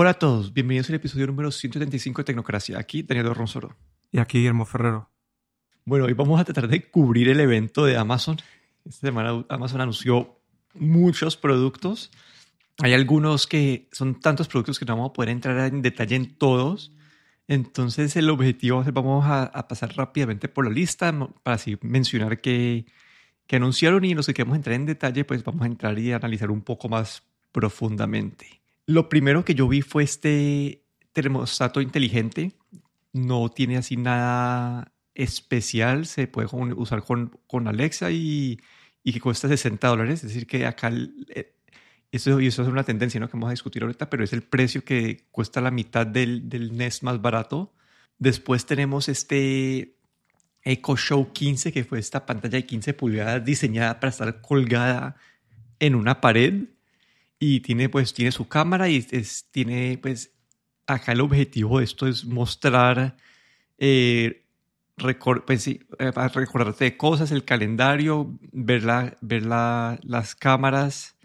Hola a todos, bienvenidos al episodio número 175 de Tecnocracia. Aquí Daniel Ronsoro. Y aquí Guillermo Ferrero. Bueno, hoy vamos a tratar de cubrir el evento de Amazon. Esta semana Amazon anunció muchos productos. Hay algunos que son tantos productos que no vamos a poder entrar en detalle en todos. Entonces el objetivo es vamos a, pasar rápidamente por la lista para así mencionar que, que anunciaron y los que queremos entrar en detalle, pues vamos a entrar y analizar un poco más profundamente. Lo primero que yo vi fue este termostato inteligente. No tiene así nada especial. Se puede usar con, con Alexa y, y, que cuesta 60 dólares. Es decir, que acá eh, eso, y eso es una tendencia ¿no? que vamos a discutir ahorita, pero es el precio que cuesta la mitad del, del Nest más barato. Después tenemos este Echo Show 15, que fue esta pantalla de 15 pulgadas diseñada para estar colgada en una pared y tiene pues tiene su cámara y es, tiene pues acá el objetivo de esto es mostrar eh, pues, sí, eh, recordarte de cosas, el calendario, ver, la, ver la, las cámaras,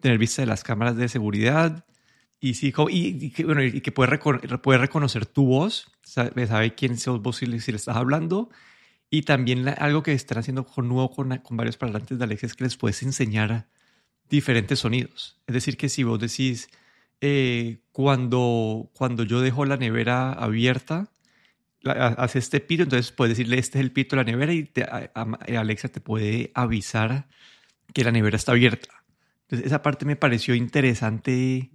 tener vista de las cámaras de seguridad y, sí, y, que, bueno, y que puede, puede reconocer tu voz, sabe, sabe quién sos vos si, le estás hablando. Y también algo que están haciendo con nuevo con, con varios parlantes de Alexa es que les puedes enseñar diferentes sonidos. Es decir, que si vos decís, eh, cuando, cuando yo dejo la nevera abierta, hace este pito, entonces puedes decirle, este es el pito de la nevera y Alexa te puede avisar que la nevera está abierta. Entonces esa parte me pareció interesante,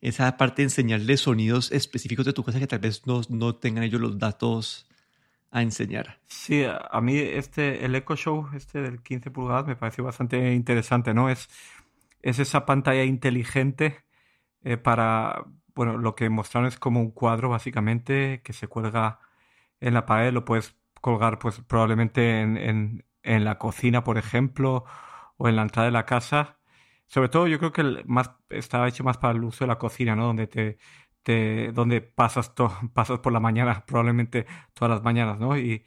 esa parte de enseñarle sonidos específicos de tu casa que tal vez no, no tengan ellos los datos a enseñar. Sí, a mí este, el Echo Show, este del 15 pulgadas, me pareció bastante interesante, ¿no? Es es esa pantalla inteligente eh, para, bueno, lo que mostraron es como un cuadro básicamente que se cuelga en la pared, lo puedes colgar pues probablemente en, en, la cocina, por ejemplo, o en la entrada de la casa. Sobre todo yo creo que más, está hecho más para el uso de la cocina, ¿no? Donde te, te donde pasas, pasas por la mañana, probablemente todas las mañanas, ¿no? Y,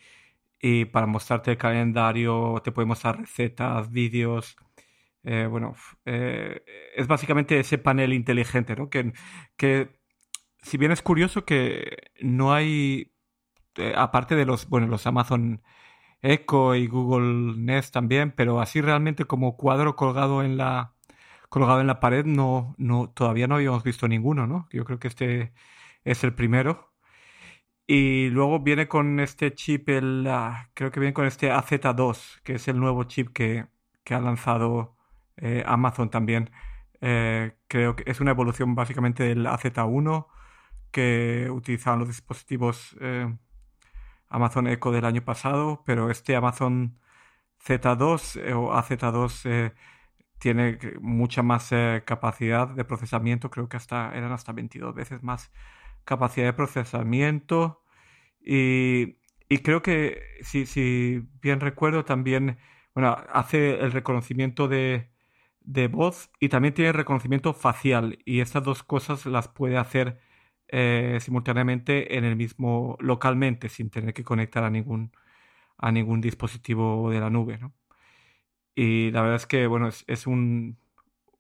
y para mostrarte el calendario, te puede mostrar recetas, vídeos, eh, bueno, eh, es básicamente ese panel inteligente, ¿no? Que, que si bien es curioso que no hay, eh, aparte de los, bueno, los Amazon Echo y Google Nest también, pero así realmente como cuadro colgado en la, colgado en la pared, no, no, todavía no habíamos visto ninguno, ¿no? Yo creo que este es el primero. Y luego viene con este chip, el, ah, creo que viene con este AZ2, que es el nuevo chip que, que ha lanzado eh, Amazon también. Eh, creo que es una evolución básicamente del AZ1 que utilizaban los dispositivos eh, Amazon Echo del año pasado, pero este Amazon Z2 o AZ2 tiene mucha más capacidad de procesamiento, creo que hasta eran hasta 22 veces más capacidad de procesamiento y, creo que si, si bien recuerdo también, bueno, hace el reconocimiento de, de voz y también tiene reconocimiento facial y estas dos cosas las puede hacer eh, simultáneamente en el mismo localmente sin tener que conectar a ningún a ningún dispositivo de la nube ¿no? y la verdad es que bueno es, un,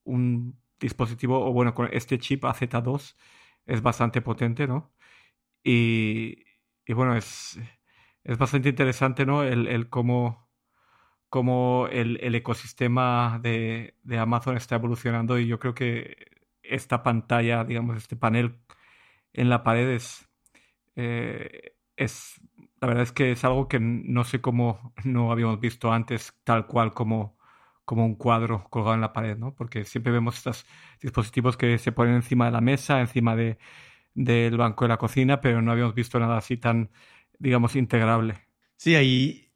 un dispositivo o bueno con este chip AZ2 es bastante potente ¿no? y, y bueno es, es bastante interesante ¿no? el, el cómo cómo el, el ecosistema de, de, Amazon está evolucionando y yo creo que esta pantalla, digamos, este panel en la pared es, eh, es la verdad es que es algo que no sé cómo no habíamos visto antes tal cual como, como un cuadro colgado en la pared, ¿no? Porque siempre vemos estos dispositivos que se ponen encima de la mesa, encima de, del banco de la cocina, pero no habíamos visto nada así tan, digamos, integrable. Sí, ahí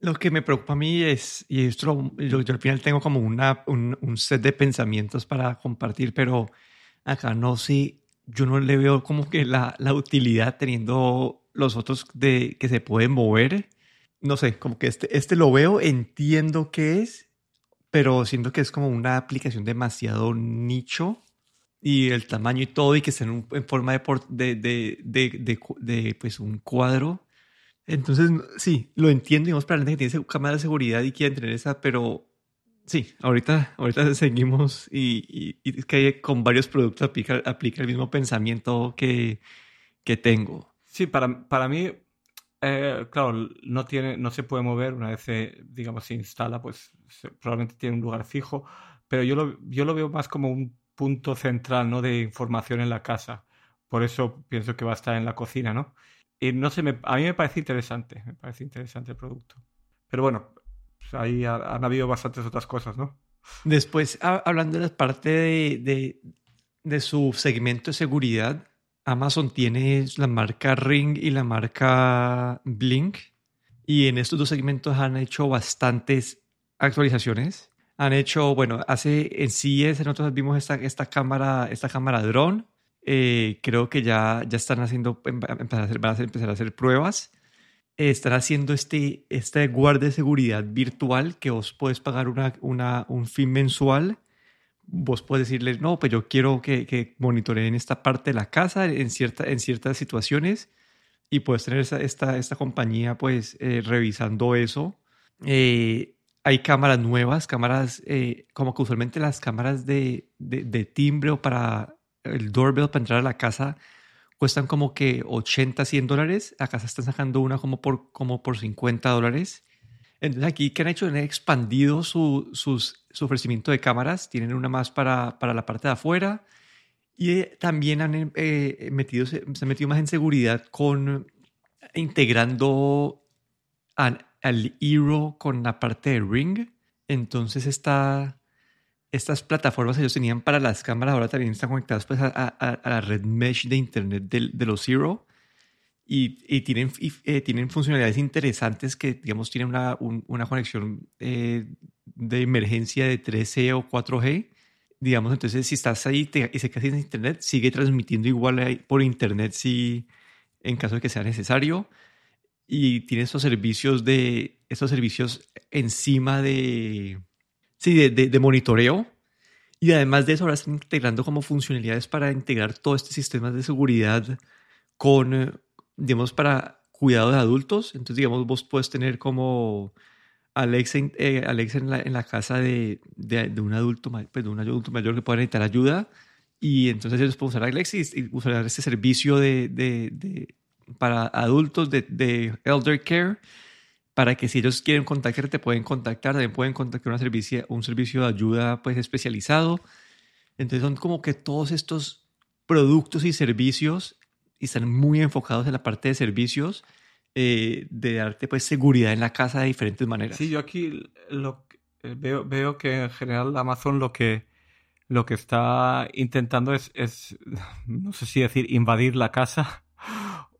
lo que me preocupa a mí es, y esto yo, al final tengo como una, un, un, set de pensamientos para compartir, pero acá no sé, yo no le veo como que la, la utilidad teniendo los otros de que se pueden mover. No sé, como que este, este lo veo, entiendo qué es, pero siento que es como una aplicación demasiado nicho y el tamaño y todo y que esté en, en forma de, de, de, de pues un cuadro entonces, sí, lo entiendo, digamos, para la gente que tiene cámara de seguridad y quiere tener esa, pero Sí, ahorita, ahorita seguimos y, es que con varios productos aplica, aplica el mismo pensamiento que, que tengo. Sí, para, para mí, eh, claro, no, tiene, no se puede mover una vez, se, digamos, se instala, pues probablemente tiene un lugar fijo, pero yo lo, yo lo veo más como un punto central ¿no? de información en la casa. Por eso pienso que va a estar en la cocina, ¿no? Y no sé, a mí me parece interesante, me parece interesante el producto. Pero bueno, pues ahí han habido bastantes otras cosas, ¿no? Después, hablando de la parte de, de, su segmento de seguridad, Amazon tiene la marca Ring y la marca Blink. Y en estos dos segmentos han hecho bastantes actualizaciones. Han hecho, bueno, hace en CES nosotros vimos esta, esta cámara, esta cámara drone eh, creo que ya, ya están haciendo, em, empezar a hacer, van a empezar a hacer pruebas. están haciendo este, este guardia de seguridad virtual que vos puedes pagar una, una, un fin mensual. Vos puedes decirle, no, pues yo quiero que, que monitoreen esta parte de la casa en, cierta, en ciertas situaciones y puedes tener esta, esta, esta compañía pues eh, revisando eso. Eh, hay cámaras nuevas, cámaras como que usualmente las cámaras de, de, de timbre o para el doorbell para entrar a la casa cuestan como que 80, 100 dólares. Acá se están sacando una como por, como por 50 dólares. Entonces aquí, ¿qué han hecho? Han expandido su, sus, su ofrecimiento de cámaras. Tienen una más para, para la parte de afuera. Y eh, también han eh, metido, se, han metido más en seguridad con integrando al, al Hero con la parte de Ring. Entonces está estas plataformas que ellos tenían para las cámaras ahora también están conectadas pues, a, la red mesh de internet de, los Zero y, tienen, eh, tienen funcionalidades interesantes que, digamos, tienen una, una conexión eh, de emergencia de 3G o 4G. Digamos, entonces, si estás ahí y se quedas sin internet, sigue transmitiendo igual por internet si en caso de que sea necesario. Y tiene estos servicios de estos servicios encima de, sí, de, de, monitoreo. Y además de eso, ahora están integrando como funcionalidades para integrar todo este sistema de seguridad con, eh, digamos, para cuidado de adultos. Entonces, digamos, vos puedes tener como Alexa, eh, Alexa en, la, en, la, casa de, de, un adulto, pues de un adulto mayor que pueda necesitar ayuda. Y entonces ellos pueden usar Alexa y, usar este servicio de, de para adultos de, elder care para que si ellos quieren contactar, te pueden contactar, también pueden contactar una servicio, un servicio de ayuda pues especializado. Entonces son como que todos estos productos y servicios están muy enfocados en la parte de servicios, eh, de darte pues seguridad en la casa de diferentes maneras. Sí, yo aquí lo, eh, veo, veo que en general Amazon lo que, lo que está intentando es, es, no sé si decir, invadir la casa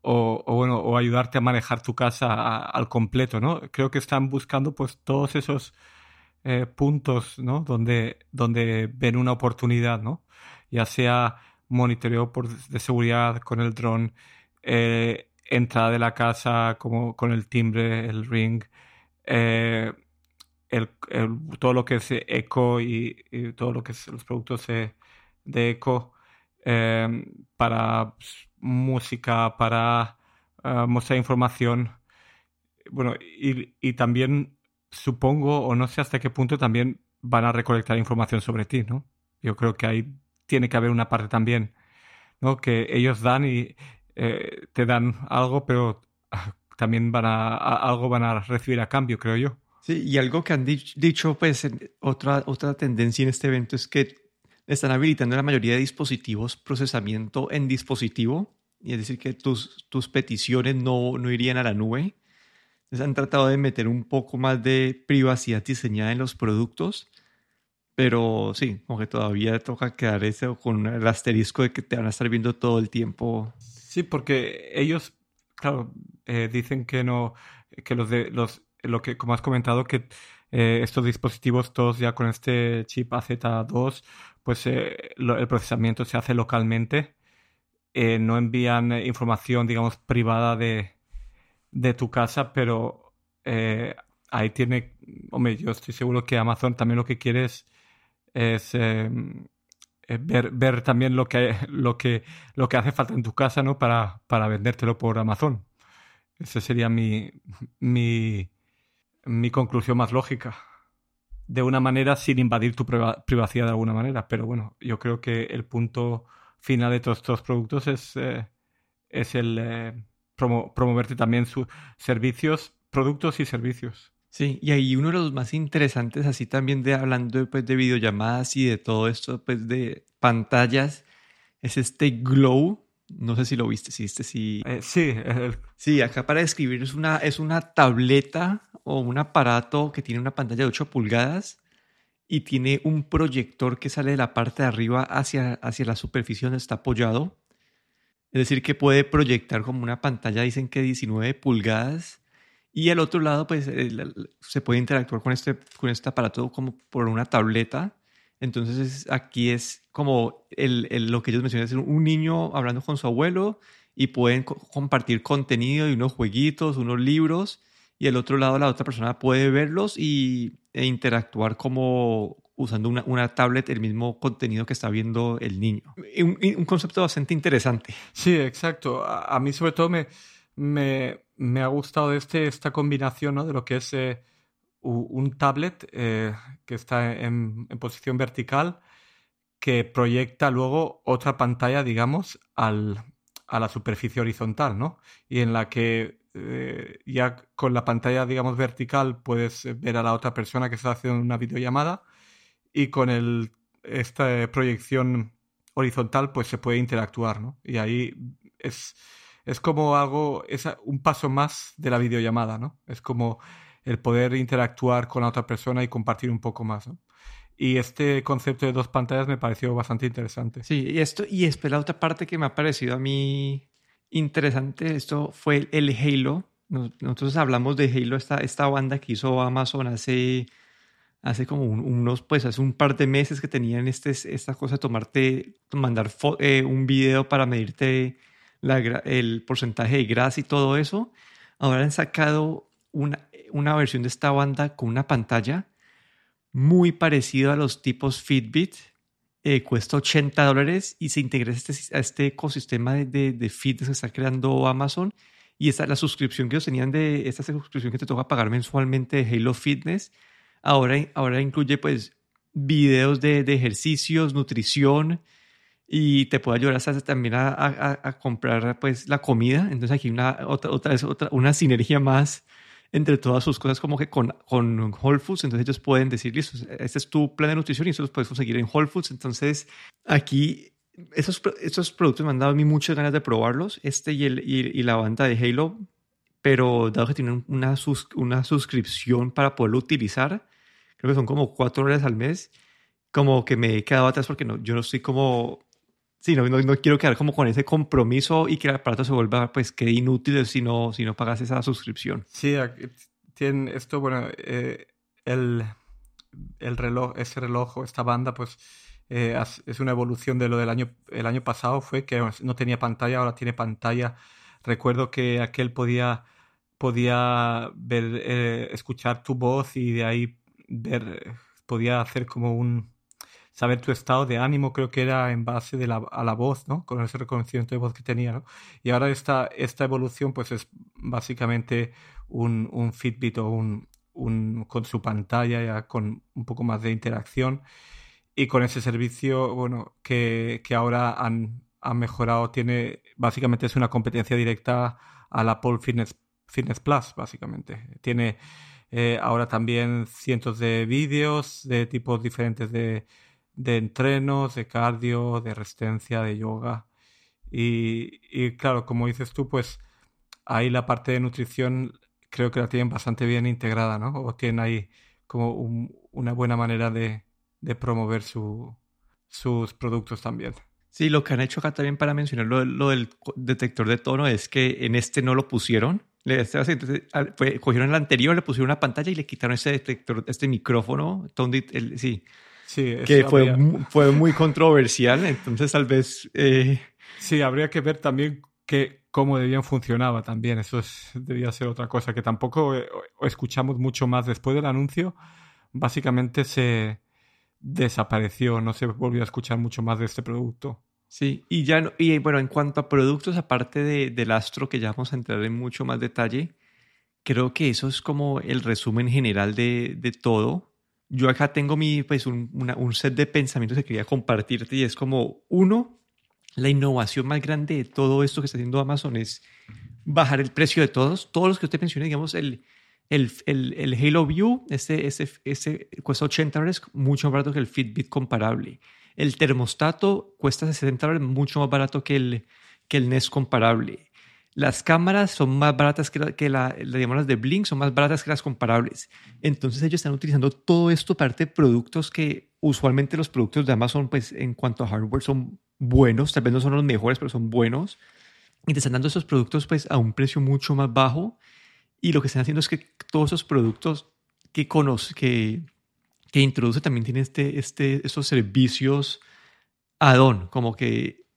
o, bueno, o ayudarte a manejar tu casa al completo, ¿no? Creo que están buscando pues todos esos eh, puntos, ¿no? Donde, donde ven una oportunidad, ¿no? Ya sea monitoreo por, de seguridad con el dron, eh, entrada de la casa como con el timbre, el ring, eh, el, todo lo que es eco y, todo lo que es los productos de, eco para pues, música, para eh, mostrar información. Bueno, y, también supongo, o no sé hasta qué punto también van a recolectar información sobre ti, ¿no? Yo creo que ahí tiene que haber una parte también, ¿no? Que ellos dan y eh, te dan algo, pero también van a, algo van a recibir a cambio, creo yo. Sí, y algo que han dicho, pues, otra, otra tendencia en este evento es que están habilitando la mayoría de dispositivos procesamiento en dispositivo, y es decir, que tus, tus peticiones no, no irían a la nube. Entonces han tratado de meter un poco más de privacidad diseñada en los productos, pero sí, como que todavía toca quedar ese con el asterisco de que te van a estar viendo todo el tiempo. Sí, porque ellos, claro, eh, dicen que no, que los de los, lo que, como has comentado, que eh, estos dispositivos todos ya con este chip AZ2 pues eh, el procesamiento se hace localmente. Eh, no envían información, digamos, privada de, de tu casa, pero ahí tiene, hombre, yo estoy seguro que Amazon también lo que quiere es, em, ver, ver, también lo que, lo, que, lo que hace falta en tu casa, ¿no? Para, para vendértelo por Amazon. Esa sería mi, mi, mi conclusión más lógica. de una manera sin invadir tu privacidad de alguna manera. Pero bueno, yo creo que el punto final de todos estos productos es, eh, es el eh, promoverte también sus servicios, productos y servicios. Sí, y ahí uno de los más interesantes, así también de hablando pues, de videollamadas y de todo esto, pues de pantallas, es este Glow. No sé si lo viste, si viste, si... Eh, sí, sí, acá para describir es una, es una tableta o un aparato que tiene una pantalla de 8 pulgadas y tiene un proyector que sale de la parte de arriba hacia, hacia la superficie donde está apoyado. Es decir, que puede proyectar como una pantalla, dicen que 19 pulgadas. Y al otro lado, pues se puede interactuar con este, con este aparato como por una tableta. Entonces aquí es como el, lo que ellos mencionan, es un niño hablando con su abuelo y pueden compartir contenido y unos jueguitos, unos libros y el otro lado la otra persona puede verlos y, e interactuar como usando una, una, tablet el mismo contenido que está viendo el niño. Un, concepto bastante interesante. Sí, exacto. A, mí sobre todo me, me, me, ha gustado este, esta combinación ¿no? de lo que es eh, un tablet eh, que está en, en, posición vertical que proyecta luego otra pantalla, digamos, al, a la superficie horizontal, ¿no? Y en la que eh, ya con la pantalla, digamos, vertical puedes ver a la otra persona que está haciendo una videollamada y con el, esta proyección horizontal pues se puede interactuar, ¿no? Y ahí es, es como algo, es un paso más de la videollamada, ¿no? Es como el poder interactuar con la otra persona y compartir un poco más. Y este concepto de dos pantallas me pareció bastante interesante. Sí, y esto, y es la otra parte que me ha parecido a mí interesante esto fue el Halo. Nosotros hablamos de Halo, esta, esta banda que hizo Amazon hace, hace como unos, pues hace un par de meses que tenían este, esta cosa de tomarte, mandar eh, un video para medirte el porcentaje de grasa y todo eso. Ahora han sacado una, una versión de esta banda con una pantalla muy parecida a los tipos Fitbit, eh, cuesta 80 dólares y se integra este, a este ecosistema de, de, fitness que está creando Amazon. Y esta, la suscripción que ellos tenían de esta suscripción que te toca pagar mensualmente de Halo Fitness, ahora, ahora incluye pues videos de, de ejercicios, nutrición y te puede ayudar hasta también a, a, a, comprar pues la comida. Entonces aquí una, otra, otra, otra, una sinergia más entre todas sus cosas como que con, con Whole Foods, entonces ellos pueden decir, listo, este es tu plan de nutrición y eso lo puedes conseguir en Whole Foods. Entonces aquí esos, esos productos me han dado a mí muchas ganas de probarlos, este y, el, y, la banda de Halo, pero dado que tienen una, una suscripción para poderlo utilizar, creo que son como cuatro horas al mes, como que me he quedado atrás porque no, yo no estoy como Sí, no, no, quiero quedar como con ese compromiso y que el aparato se vuelva, pues, que inútil si no, si no pagas esa suscripción. Sí, tiene esto, bueno, eh, el, el reloj, ese reloj o esta banda, pues, eh, es una evolución de lo del año, el año pasado, fue que no tenía pantalla, ahora tiene pantalla. Recuerdo que aquel podía, podía ver, eh, escuchar tu voz y de ahí ver, podía hacer como un saber tu estado de ánimo, creo que era en base de la, a la voz, ¿no? Con ese reconocimiento de voz que tenía, ¿no? Y ahora esta, esta evolución, pues es básicamente un, un Fitbit o un, un, con su pantalla, ya con un poco más de interacción. Y con ese servicio, bueno, que, que ahora han, han mejorado, tiene, básicamente es una competencia directa al Apple Fitness, Fitness Plus, básicamente. Tiene eh, ahora también cientos de vídeos de tipos diferentes de, de entrenos, de cardio, de resistencia, de yoga. Y, claro, como dices tú, pues ahí la parte de nutrición creo que la tienen bastante bien integrada, ¿no? O tienen ahí como una buena manera de, promover su, sus productos también. Sí, lo que han hecho acá también para mencionar lo, del detector de tono es que en este no lo pusieron. cogieron el anterior, le pusieron una pantalla y le quitaron ese detector, este micrófono. El, sí, Sí, que fue, fue muy controversial, entonces tal vez... Eh... Sí, habría que ver también que, cómo debían funcionaba también, eso debía ser otra cosa, que tampoco eh, escuchamos mucho más después del anuncio, básicamente se desapareció, no se volvió a escuchar mucho más de este producto. Sí, y ya y bueno, en cuanto a productos, aparte de, del Astro, que ya vamos a entrar en mucho más detalle, creo que eso es como el resumen general de, de todo yo acá tengo mi, pues, un, un set de pensamientos que quería compartirte y es como, uno, la innovación más grande de todo esto que está haciendo Amazon es bajar el precio de todos. Todos los que usted mencioné, digamos, el, el, el, el Halo View, ese, ese, ese cuesta 80 dólares, mucho más barato que el Fitbit comparable. El termostato cuesta 60 dólares, mucho más barato que el, que el Nest comparable. Las cámaras son más baratas que, la, que la, las de Blink, son más baratas que las comparables. Entonces ellos están utilizando todo esto parte de productos que usualmente los productos de Amazon, pues en cuanto a hardware, son buenos. Tal vez no son los mejores, pero son buenos. Y te están dando esos productos pues a un precio mucho más bajo. Y lo que están haciendo es que todos esos productos que, conoce, que, que introduce también tienen este, este, estos servicios add-on, como que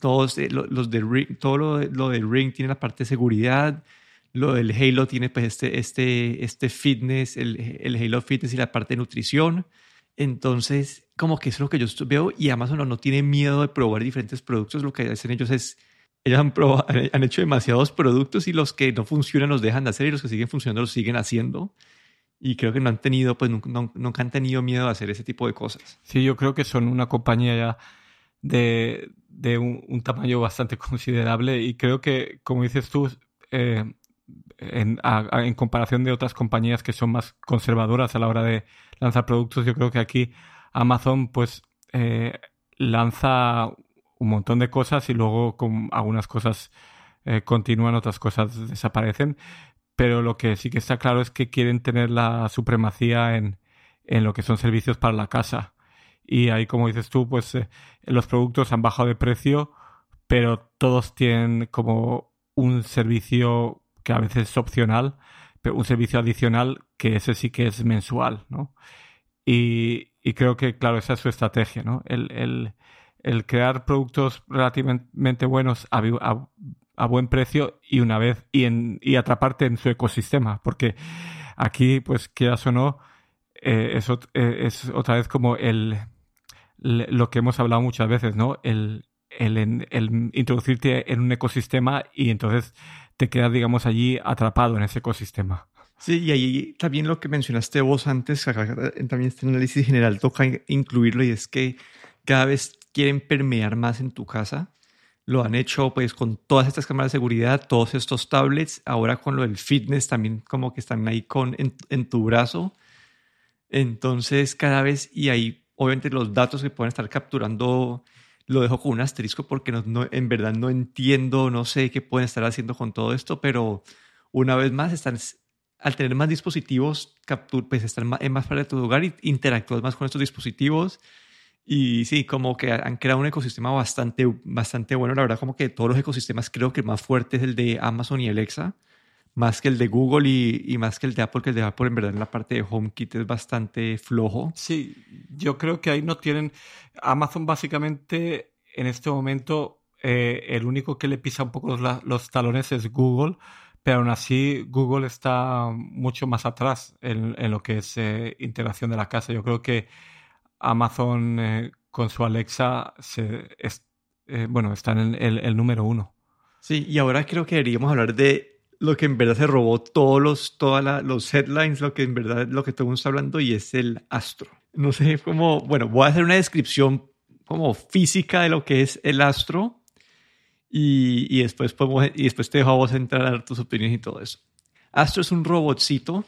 todos eh, los de Ring, todo lo, lo del Ring tiene la parte de seguridad, lo del Halo tiene pues este, este, este fitness, el, el Halo Fitness y la parte de nutrición. Entonces, como que eso es lo que yo veo y Amazon no, tiene miedo de probar diferentes productos. Lo que hacen ellos es, ellos han, probado, han hecho demasiados productos y los que no funcionan los dejan de hacer y los que siguen funcionando los siguen haciendo. Y creo que no han tenido, pues nunca, han tenido miedo de hacer ese tipo de cosas. Sí, yo creo que son una compañía ya de, de un, tamaño bastante considerable y creo que, como dices tú, eh, en, en, comparación de otras compañías que son más conservadoras a la hora de lanzar productos, yo creo que aquí Amazon pues eh, lanza un montón de cosas y luego con algunas cosas eh, continúan, otras cosas desaparecen. Pero lo que sí que está claro es que quieren tener la supremacía en, en lo que son servicios para la casa. Y ahí, como dices tú, pues eh, los productos han bajado de precio, pero todos tienen como un servicio que a veces es opcional, pero un servicio adicional que ese sí que es mensual, ¿no? Y, y creo que, claro, esa es su estrategia, ¿no? El, el, el crear productos relativamente buenos a, a, buen precio y una vez y, en, y atraparte en su ecosistema, porque aquí, pues, quieras o no, eh, es, eh, es, otra vez como el, lo que hemos hablado muchas veces, ¿no? El, el, el, introducirte en un ecosistema y entonces te quedas, digamos, allí atrapado en ese ecosistema. Sí, y ahí también lo que mencionaste vos antes, también este análisis general toca incluirlo y es que cada vez quieren permear más en tu casa. Lo han hecho pues con todas estas cámaras de seguridad, todos estos tablets, ahora con lo del fitness también como que están ahí con, en, tu brazo. Entonces cada vez, y ahí obviamente los datos que pueden estar capturando lo dejo con un asterisco porque no, en verdad no entiendo, no sé qué pueden estar haciendo con todo esto, pero una vez más están al tener más dispositivos, captur, pues están más, en más para tu hogar y interactúas más con estos dispositivos. Y sí, como que han creado un ecosistema bastante, bastante bueno. La verdad, como que todos los ecosistemas creo que el más fuerte es el de Amazon y Alexa, más que el de Google y, y más que el de Apple, que el de Apple en verdad en la parte de HomeKit es bastante flojo. Sí, yo creo que ahí no tienen... Amazon básicamente en este momento eh, el único que le pisa un poco los, los talones es Google pero aún así Google está mucho más atrás en, lo que es eh, integración de la casa. Yo creo que Amazon eh, con su Alexa se, eh, bueno, está en el, el, número uno. Sí, y ahora creo que deberíamos hablar de lo que en verdad se robó todos los, todas los headlines, lo que en verdad lo que todo el mundo está hablando y es el Astro. No sé cómo, bueno, voy a hacer una descripción como física de lo que es el Astro y, después podemos, y después te dejo a vos entrar a dar tus opiniones y todo eso. Astro es un robotcito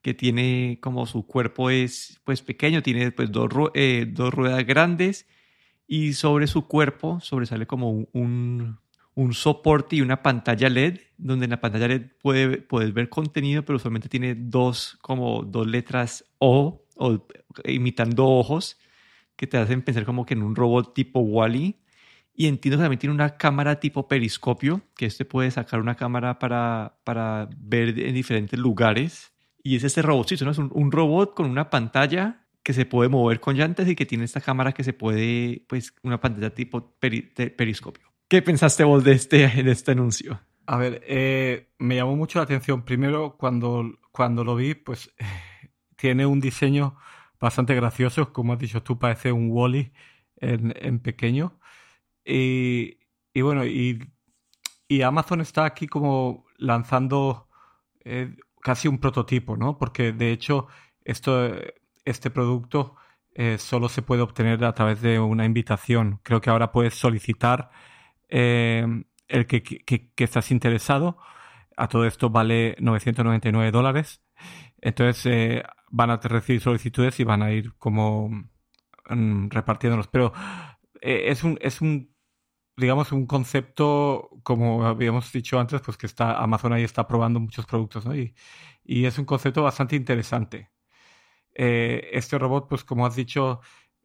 que tiene como su cuerpo es pues pequeño, tiene pues dos, eh, dos ruedas grandes y sobre su cuerpo sobresale como un, soporte y una pantalla LED, donde en la pantalla LED puede, puedes ver contenido, pero solamente tiene dos, como dos letras O, o imitando ojos, que te hacen pensar como que en un robot tipo Wally. -E y entiendo que también tiene una cámara tipo periscopio, que este puede sacar una cámara para, para ver en diferentes lugares. Y es este robotcito, ¿no? Es un, robot con una pantalla que se puede mover con llantas y que tiene esta cámara que se puede, pues, una pantalla tipo periscopio. ¿Qué pensaste vos de este, de este anuncio? A ver, eh, me llamó mucho la atención. Primero, cuando, cuando lo vi, pues tiene un diseño bastante gracioso. Como has dicho tú, parece un Wally en, en pequeño. Y, y bueno, y, y, Amazon está aquí como lanzando eh, casi un prototipo, ¿no? Porque de hecho, esto, este producto eh, solo se puede obtener a través de una invitación. Creo que ahora puedes solicitar eh, el que, que, estás interesado. A todo esto vale 999 dólares. Entonces eh, van a recibir solicitudes y van a ir como mm, repartiéndolos. Pero es un, es un digamos, un concepto, como habíamos dicho antes, pues que está Amazon ahí está probando muchos productos, ¿no? Y, y es un concepto bastante interesante. Eh, este robot, pues como has dicho,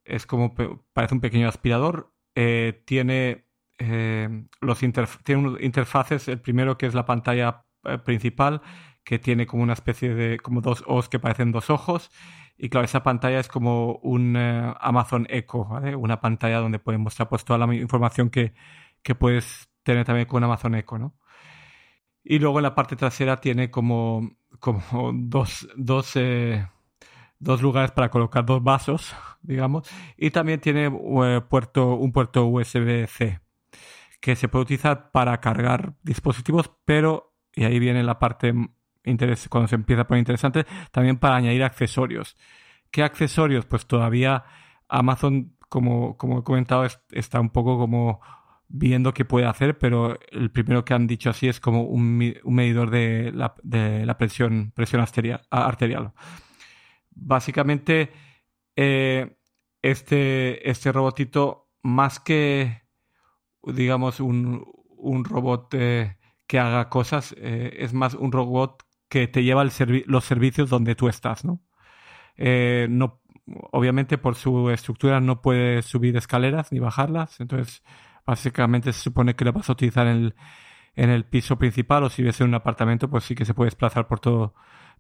es como parece un pequeño aspirador. Eh, tiene, eh, los tiene interfaces. El primero que es la pantalla principal, que tiene como una especie de como dos ojos que parecen dos ojos. Y claro, esa pantalla es como un Amazon Echo, Una pantalla donde pueden mostrar pues toda la información que, que puedes tener también con Amazon Echo, ¿no? Y luego en la parte trasera tiene como, como dos, dos dos lugares para colocar dos vasos, digamos, y también tiene eh, puerto, un puerto USB-C que se puede utilizar para cargar dispositivos, pero, y ahí viene la parte cuando se empieza a poner interesante, también para añadir accesorios. ¿Qué accesorios? Pues todavía Amazon, como, como he comentado, está un poco como viendo qué puede hacer, pero el primero que han dicho así es como un, medidor de la, presión, presión arterial. arterial básicamente eh, este, este robotito, más que, digamos, un, un robot eh, que haga cosas, eh, es más un robot que te lleva los servicios donde tú estás, ¿no? no obviamente por su estructura no puede subir escaleras ni bajarlas, entonces básicamente se supone que lo vas a utilizar en el, en el piso principal o si ves en un apartamento, pues sí que se puede desplazar por todo,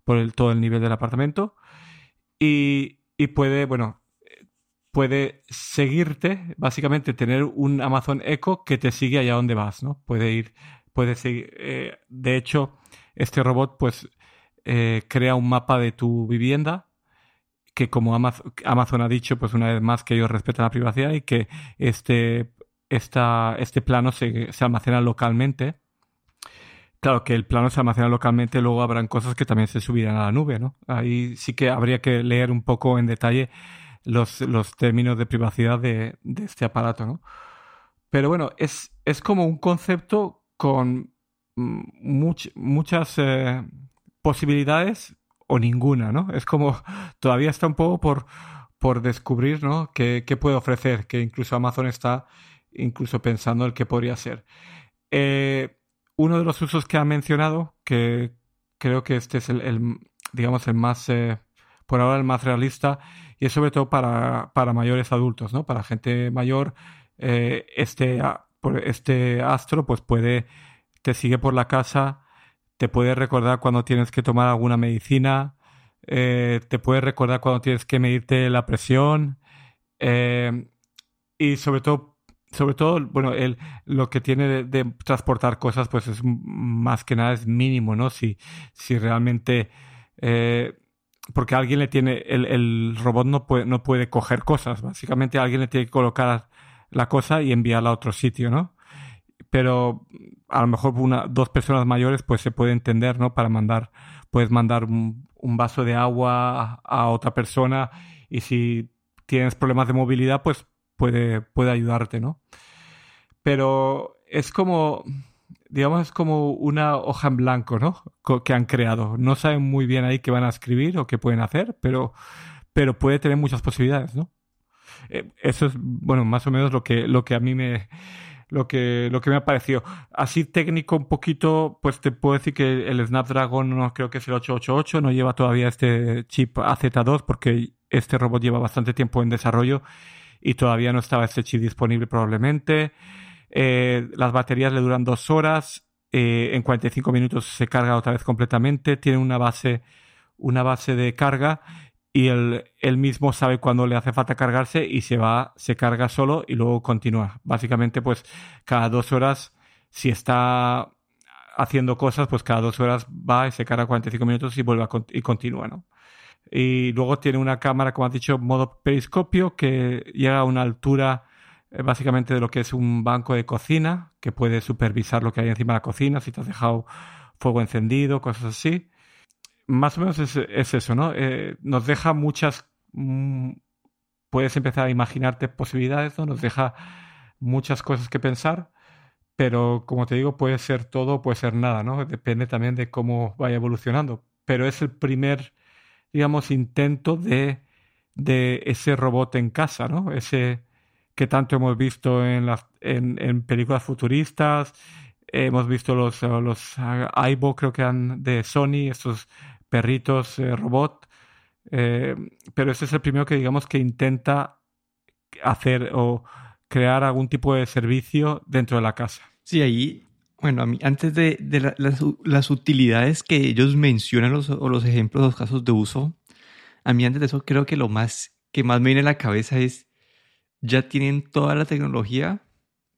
por el, todo el nivel del apartamento y, puede, bueno, puede seguirte, básicamente tener un Amazon Echo que te sigue allá donde vas, ¿no? Puede ir, puede seguir. Eh, de hecho, este robot, pues, eh, crea un mapa de tu vivienda que como Amazon, ha dicho, pues una vez más que ellos respetan la privacidad y que este, esta, este plano se, se almacena localmente Claro, que el plano se almacena localmente, luego habrán cosas que también se subirán a la nube, ¿no? Ahí sí que habría que leer un poco en detalle los, los términos de privacidad de, este aparato, ¿no? Pero bueno, es, es como un concepto con muchas eh, posibilidades o ninguna, ¿no? Es como todavía está un poco por, por descubrir, ¿no? ¿Qué, ¿Qué, puede ofrecer? Que incluso Amazon está incluso pensando el que podría ser. Eh, uno de los usos que ha mencionado, que creo que este es el, digamos, el más, eh, por ahora el más realista, y es sobre todo para, para mayores adultos, ¿no? Para gente mayor, eh, este, este astro pues puede, te sigue por la casa, te puede recordar cuando tienes que tomar alguna medicina, eh, te puede recordar cuando tienes que medirte la presión, y sobre todo sobre todo, bueno, el, lo que tiene de, transportar cosas, pues es más que nada es mínimo, ¿no? Si, si realmente, eh, porque alguien le tiene, el, el, robot no puede, no puede coger cosas, básicamente alguien le tiene que colocar la cosa y enviarla a otro sitio, ¿no? Pero a lo mejor una, dos personas mayores, pues se puede entender, ¿no? Para mandar, puedes mandar un, un vaso de agua a otra persona y si tienes problemas de movilidad, pues puede, puede ayudarte, ¿no? Pero es como, digamos, es como una hoja en blanco, ¿no? Que han creado. No saben muy bien ahí qué van a escribir o qué pueden hacer, pero, pero puede tener muchas posibilidades, ¿no? Eh, eso es, bueno, más o menos lo que, lo que a mí me, lo que, lo que me ha parecido. Así técnico un poquito, pues te puedo decir que el Snapdragon no creo que es el 888, no lleva todavía este chip AZ2 porque este robot lleva bastante tiempo en desarrollo y todavía no estaba este chip disponible probablemente. Eh, las baterías le duran dos horas, eh, en 45 minutos se carga otra vez completamente, tiene una base, una base de carga y él, mismo sabe cuándo le hace falta cargarse y se va, se carga solo y luego continúa. Básicamente, pues cada dos horas, si está haciendo cosas, pues cada dos horas va y se carga 45 minutos y vuelve a, y continúa, ¿no? Y luego tiene una cámara, como has dicho, modo periscopio, que llega a una altura básicamente de lo que es un banco de cocina, que puede supervisar lo que hay encima de la cocina, si te has dejado fuego encendido, cosas así. Más o menos es, eso, ¿no? Eh, nos deja muchas, mm, puedes empezar a imaginarte posibilidades, ¿no? Nos deja muchas cosas que pensar, pero como te digo, puede ser todo, puede ser nada, ¿no? Depende también de cómo vaya evolucionando. Pero es el primer, digamos, intento de, de ese robot en casa, ¿no? Ese que tanto hemos visto en, las, en, películas futuristas, hemos visto los, los Aibo, creo que eran de Sony, estos perritos eh, robot, eh, pero ese es el primero que digamos que intenta hacer o crear algún tipo de servicio dentro de la casa. Sí, ahí, bueno, a mí, antes de, de las, utilidades que ellos mencionan los, o los ejemplos, los casos de uso, a mí antes de eso creo que lo más que más me viene a la cabeza es, ya tienen toda la tecnología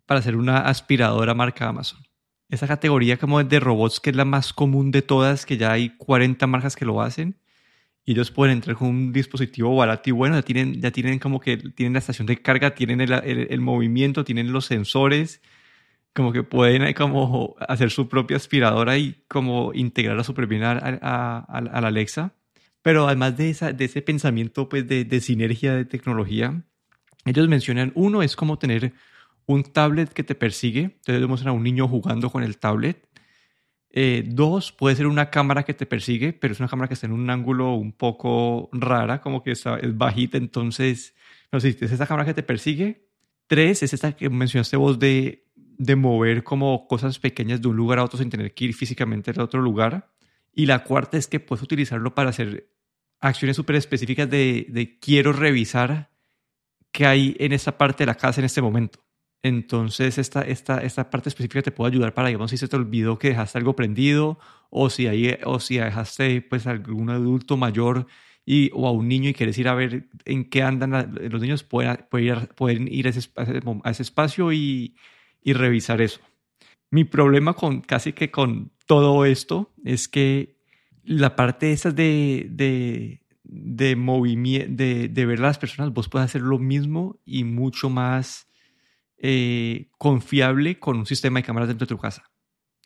para hacer una aspiradora marca Amazon. Esa categoría como de robots que es la más común de todas, que ya hay 40 marcas que lo hacen, y ellos pueden entrar con un dispositivo barato y bueno, ya tienen, ya tienen como que tienen la estación de carga, tienen el, el, movimiento, tienen los sensores, como que pueden como hacer su propia aspiradora y como integrarla súper bien a, a, a, la Alexa. Pero además de, esa, de ese pensamiento pues de, de sinergia de tecnología, ellos mencionan, uno es como tener un tablet que te persigue, entonces muestran a un niño jugando con el tablet eh, dos, puede ser una cámara que te persigue, pero es una cámara que está en un ángulo un poco rara, como que está, es bajita, entonces, no sé, es esa cámara que te persigue. Tres, es esta que mencionaste vos de, de mover como cosas pequeñas de un lugar a otro sin tener que ir físicamente a otro lugar. Y la cuarta es que puedes utilizarlo para hacer acciones súper específicas de, de quiero revisar qué hay en esta parte de la casa en este momento. Entonces, esta, esta, esta parte específica te puede ayudar para, digamos, si se te olvidó que dejaste algo prendido o si, ahí, o si dejaste pues, algún adulto mayor y, o a un niño y quieres ir a ver en qué andan los niños, pueden, pueden ir, a, ese, a ese espacio y, y, revisar eso. Mi problema con casi que con todo esto es que la parte esa de, de, de movimiento, de, de ver a las personas, vos puedes hacer lo mismo y mucho más eh, confiable con un sistema de cámaras dentro de tu casa.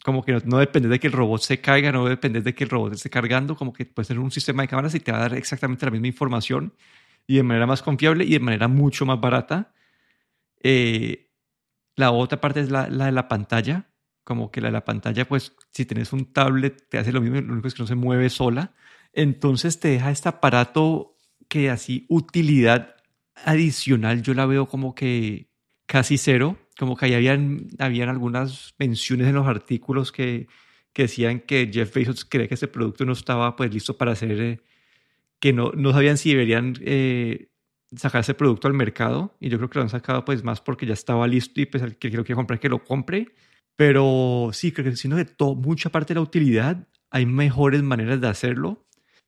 Como que no, depende de que el robot se caiga, no depende de que el robot esté cargando, como que puede ser un sistema de cámaras y te va a dar exactamente la misma información y de manera más confiable y de manera mucho más barata. Eh, la otra parte es la, de la pantalla, como que la de la pantalla, pues si tienes un tablet te hace lo mismo, lo único es que no se mueve sola. Entonces te deja este aparato que así utilidad adicional yo la veo como que casi cero, como que ahí habían, habían algunas menciones en los artículos que, que decían que Jeff Bezos cree que este producto no estaba pues listo para hacer, eh, que no, no sabían si deberían eh, sacar ese producto al mercado y yo creo que lo han sacado pues más porque ya estaba listo y pues el que quiero que comprar que lo compre. Pero sí, creo que siendo de todo, mucha parte de la utilidad, hay mejores maneras de hacerlo.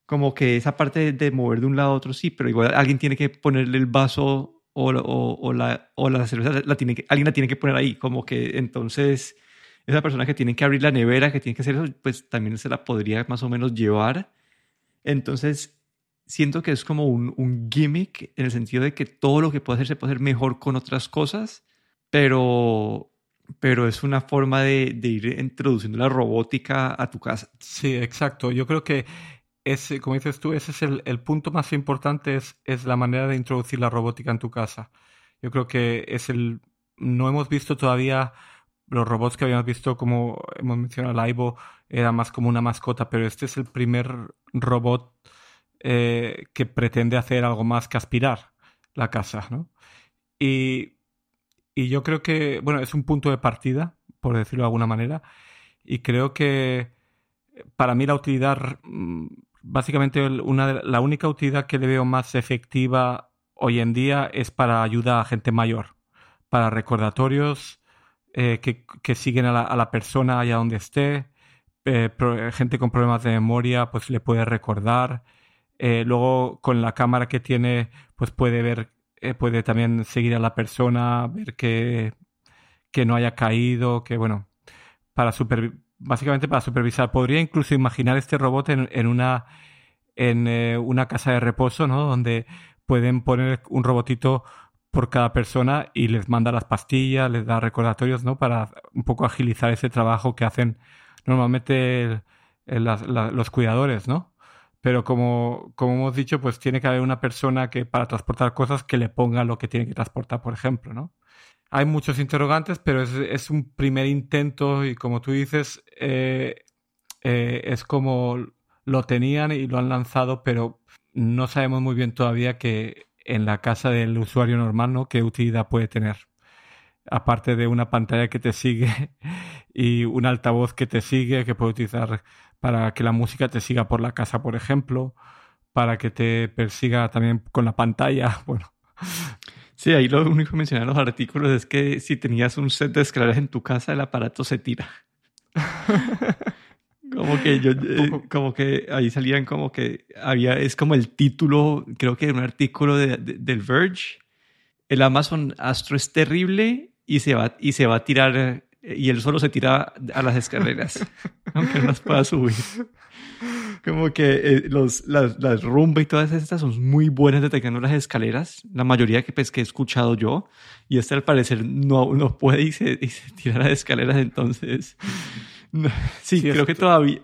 Como que esa parte de mover de un lado a otro, sí, pero igual alguien tiene que ponerle el vaso o, la, o la cerveza la tiene que, alguien la tiene que poner ahí, como que entonces esa persona que tiene que abrir la nevera, que tiene que hacer eso, pues también se la podría más o menos llevar. Entonces, siento que es como un, un gimmick en el sentido de que todo lo que puede hacer se puede hacer mejor con otras cosas, pero, pero es una forma de, de ir introduciendo la robótica a tu casa. Sí, exacto. Yo creo que como dices tú, ese es el, punto más importante, es, es, la manera de introducir la robótica en tu casa. Yo creo que es el... No hemos visto todavía los robots que habíamos visto, como hemos mencionado, el era más como una mascota, pero este es el primer robot eh, que pretende hacer algo más que aspirar la casa, ¿no? Y, y yo creo que, bueno, es un punto de partida, por decirlo de alguna manera, y creo que para mí la utilidad mm, básicamente una, la única utilidad que le veo más efectiva hoy en día es para ayuda a gente mayor, para recordatorios eh, que, siguen a la, persona allá donde esté, eh, gente con problemas de memoria pues le puede recordar, eh, luego con la cámara que tiene pues puede ver, puede también seguir a la persona, ver que, que no haya caído, que bueno, para super, básicamente para supervisar. Podría incluso imaginar este robot en, una en eh, una casa de reposo, ¿no? Donde pueden poner un robotito por cada persona y les manda las pastillas, les da recordatorios, ¿no? Para un poco agilizar ese trabajo que hacen normalmente los cuidadores, ¿no? pero como, como hemos dicho, pues tiene que haber una persona que para transportar cosas que le ponga lo que tiene que transportar, por ejemplo, ¿no? Hay muchos interrogantes, pero es, es un primer intento y como tú dices, eh, eh, es como lo tenían y lo han lanzado, pero no sabemos muy bien todavía que en la casa del usuario normal, ¿no? ¿Qué utilidad puede tener? Aparte de una pantalla que te sigue y un altavoz que te sigue, que puede utilizar para que la música te siga por la casa, por ejemplo, para que te persiga también con la pantalla, bueno. Sí, ahí lo único que mencionan los artículos es que si tenías un set de escaleras en tu casa, el aparato se tira. como que yo, eh, como que ahí salían como que había, es como el título, creo que en un artículo de, del Verge, el Amazon Astro es terrible y se va, y se va a tirar y él solo se tira a las escaleras, aunque no las pueda subir. Como que eh, los, las, las rumba y todas estas son muy buenas detectando las escaleras, la mayoría que, pues, que he escuchado yo, y este al parecer no, no puede y se, tira a las escaleras, entonces... sí, creo que todavía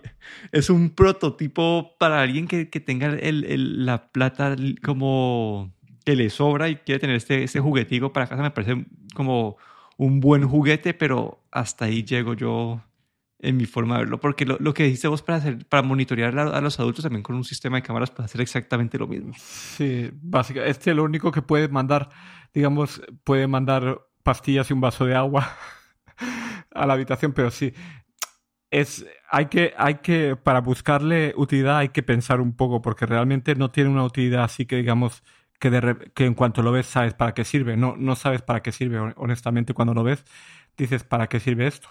es un prototipo para alguien que, que tenga el, el, la plata como que le sobra y quiere tener este, este juguetico para casa, me parece como un buen juguete, pero hasta ahí llego yo en mi forma de verlo, porque lo, lo que dijiste vos para, hacer, para monitorear a, los adultos también con un sistema de cámaras puede hacer exactamente lo mismo. Sí, básicamente, este lo único que puede mandar, digamos, puede mandar pastillas y un vaso de agua a la habitación, pero sí, es, hay que, hay que, para buscarle utilidad hay que pensar un poco, porque realmente no tiene una utilidad así que digamos que, de, que en cuanto lo ves sabes para qué sirve. No, no sabes para qué sirve, honestamente, cuando lo ves, dices, ¿para qué sirve esto?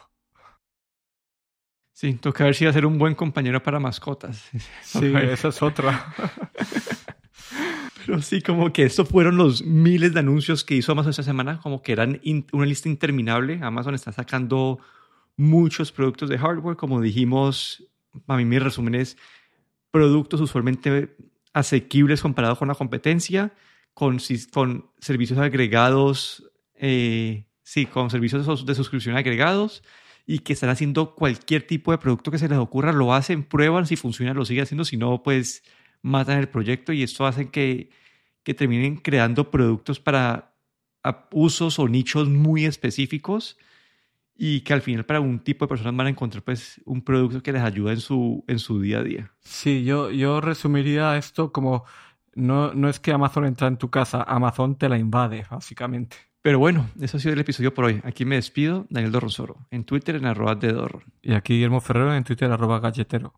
Sí, toca ver si va a ser un buen compañero para mascotas. Sí, esa es otra. Pero sí, como que estos fueron los miles de anuncios que hizo Amazon esta semana, como que eran una lista interminable. Amazon está sacando muchos productos de hardware, como dijimos, a mí mi resumen es productos usualmente asequibles comparado con la competencia, con, con servicios agregados, eh, sí, con servicios de suscripción agregados y que están haciendo cualquier tipo de producto que se les ocurra, lo hacen, prueban, si funciona lo siguen haciendo, si no, pues matan el proyecto y esto hace que, que terminen creando productos para usos o nichos muy específicos y que al final para un tipo de personas van a encontrar pues un producto que les ayuda en su, en su día a día. Sí, yo, yo resumiría esto como no, no es que Amazon entra en tu casa, Amazon te la invade, básicamente. Pero bueno, eso ha sido el episodio por hoy. Aquí me despido, Daniel Dorronsoro, en Twitter en arroba de Dorro. Y aquí Guillermo Ferrero en Twitter arroba galletero.